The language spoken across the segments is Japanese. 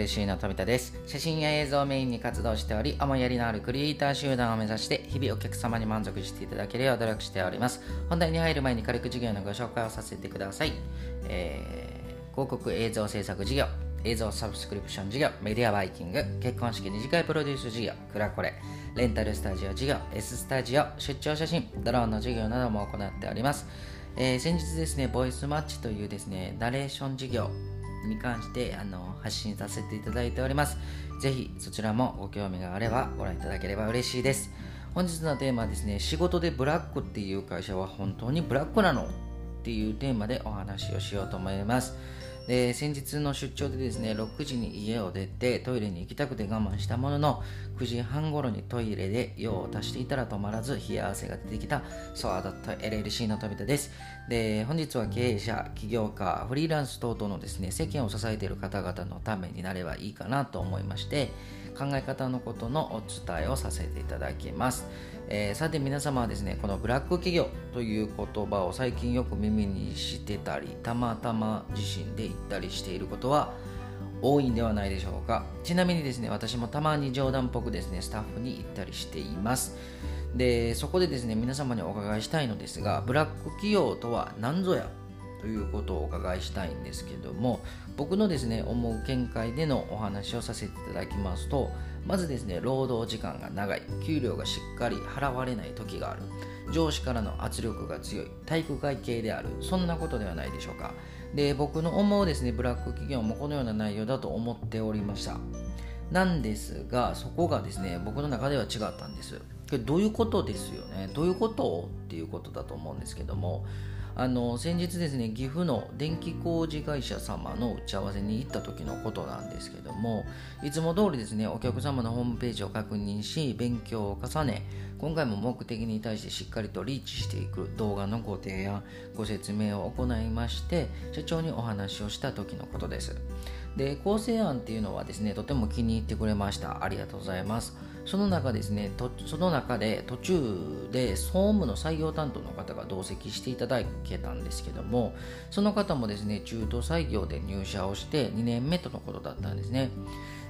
嬉しいの富田です。写真や映像をメインに活動しており思いやりのあるクリエイター集団を目指して日々お客様に満足していただけるよう努力しております。本題に入る前に軽く事業のご紹介をさせてください、えー、広告映像制作事業映像サブスクリプション事業メディアバイキング結婚式二次会プロデュース事業クラコレレンタルスタジオ事業 S スタジオ出張写真ドローンの事業なども行っております。えー、先日ですね、ボイスマッチというですね、ナレーション事業に関してあの発信させていただいております。ぜひそちらもご興味があればご覧いただければ嬉しいです。本日のテーマはですね、仕事でブラックっていう会社は本当にブラックなのっていうテーマでお話をしようと思います。で先日の出張でですね6時に家を出てトイレに行きたくて我慢したものの9時半頃にトイレで用を足していたら止まらず冷や汗が出てきたソアドット LLC の飛田です。で本日は経営者起業家フリーランス等々のですね世間を支えている方々のためになればいいかなと思いまして考え方のことのお伝えをさせていただきます。えー、さて皆様はですねこのブラック企業という言葉を最近よく耳にしてたりたまたま自身で言ったりしていることは多いんではないでしょうか？ちなみにですね私もたまに冗談っぽくですねスタッフに行ったりしています。でそこでですね皆様にお伺いしたいのですがブラック企業とは何ぞやということをお伺いしたいんですけども僕のですね思う見解でのお話をさせていただきますとまずですね労働時間が長い給料がしっかり払われない時がある上司からの圧力が強い体育会系であるそんなことではないでしょうか。で僕の思うですねブラック企業もこのような内容だと思っておりました。なんですがそこがですね僕の中では違ったんです。どういうことですよね？どういうことっていうことだと思うんですけどもあの先日ですね岐阜の電気工事会社様の打ち合わせに行った時のことなんですけどもいつも通りですねお客様のホームページを確認し勉強を重ね今回も目的に対してしっかりとリーチしていく動画のご提案ご説明を行いまして社長にお話をした時のことです。で構成案っていうのはですねとても気に入ってくれました。ありがとうございます。その中ですねとその中で途中で総務の採用担当の方が同席していただけたんですけどもその方もですね中途採用で入社をして2年目とのことだったんですね。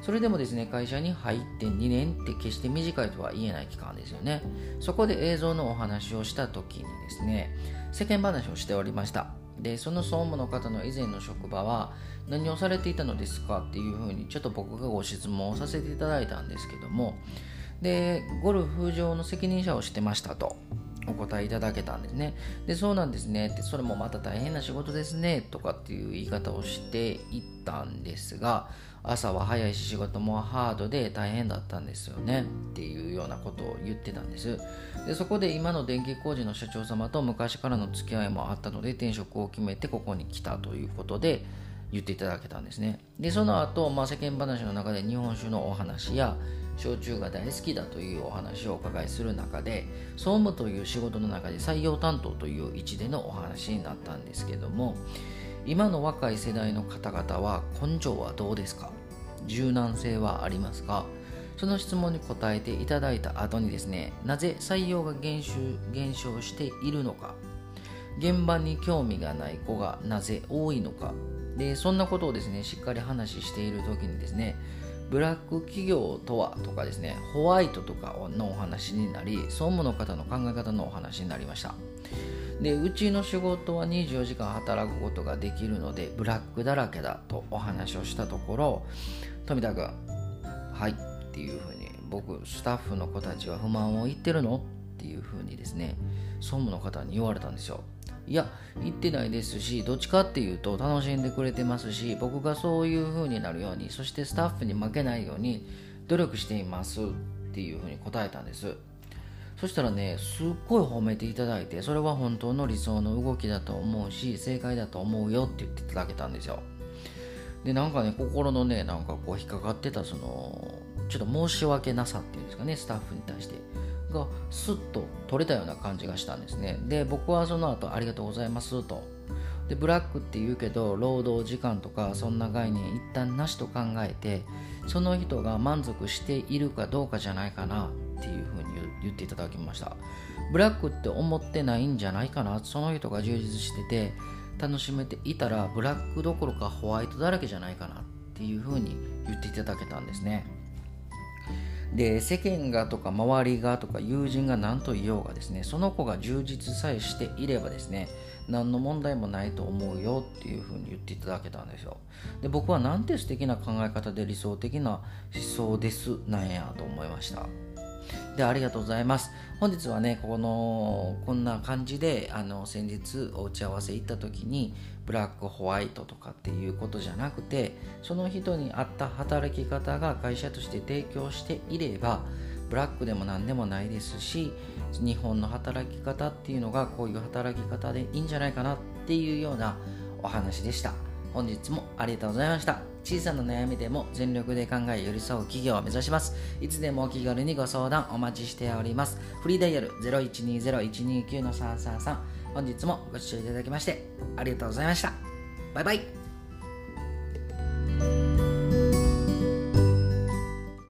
それでもですね会社に入って2年って決して短いとは言えない期間ですよね。そこで映像のお話をした時にですね世間話をしておりました。でその総務の方の以前の職場は何をされていたのですかっていうふうにちょっと僕がご質問をさせていただいたんですけどもでゴルフ場の責任者をしてましたと。お答えいただけたんですね。でそうなんですね。ってそれもまた大変な仕事ですね。とかっていう言い方をしていったんですが朝は早いし仕事もハードで大変だったんですよね。っていうようなことを言ってたんです。でそこで今の電気工事の社長様と昔からの付き合いもあったので転職を決めてここに来たということで言っていただけたんですね。でその後、まあ、世間話の中で日本酒のお話や焼酎が大好きだというお話をお伺いする中で総務という仕事の中で採用担当という位置でのお話になったんですけども今の若い世代の方々は根性はどうですか？柔軟性はありますか？その質問に答えていただいた後にですねなぜ採用が減少減少しているのか？現場に興味がない子がなぜ多いのか。でそんなことをですねしっかり話している時にですねブラック企業とはとかですねホワイトとかのお話になり総務の方の考え方のお話になりました。でうちの仕事は24時間働くことができるのでブラックだらけだとお話をしたところ富田君はいっていうふうに僕スタッフの子たちは不満を言ってるのっていうふうにですね総務の方に言われたんですよ。いや言ってないですしどっちかっていうと楽しんでくれてますし僕がそういう風になるようにそしてスタッフに負けないように努力していますっていう風に答えたんです。そしたらねすっごい褒めていただいてそれは本当の理想の動きだと思うし正解だと思うよって言っていただけたんですよ。でなんかね心のねなんかこう引っかかってたそのちょっと申し訳なさっていうんですかねスタッフに対して。がスッと取れたような感じがしたんですね。で僕はその後ありがとうございますと。でブラックって言うけど労働時間とかそんな概念一旦なしと考えてその人が満足しているかどうかじゃないかなっていうふうに言っていただきました。ブラックって思ってないんじゃないかな？その人が充実してて楽しめていたらブラックどころかホワイトだらけじゃないかなっていうふうに言っていただけたんですね。で世間がとか周りがとか友人が何と言おうがですねその子が充実さえしていればですね何の問題もないと思うよっていうふうに言っていただけたんですよ。で僕はなんて素敵な考え方で理想的な思想ですなんやと思いました。でありがとうございます。本日はねこのこんな感じであの先日お打ち合わせ行った時にブラックホワイトとかっていうことじゃなくてその人に合った働き方が会社として提供していればブラックでも何でもないですし日本の働き方っていうのがこういう働き方でいいんじゃないかなっていうようなお話でした。本日もありがとうございました。小さな悩みでも全力で考え寄り添う企業を目指します。いつでもお気軽にご相談お待ちしております。フリーダイヤル0120-129-333本日もご視聴いただきましてありがとうございました。バイバイ。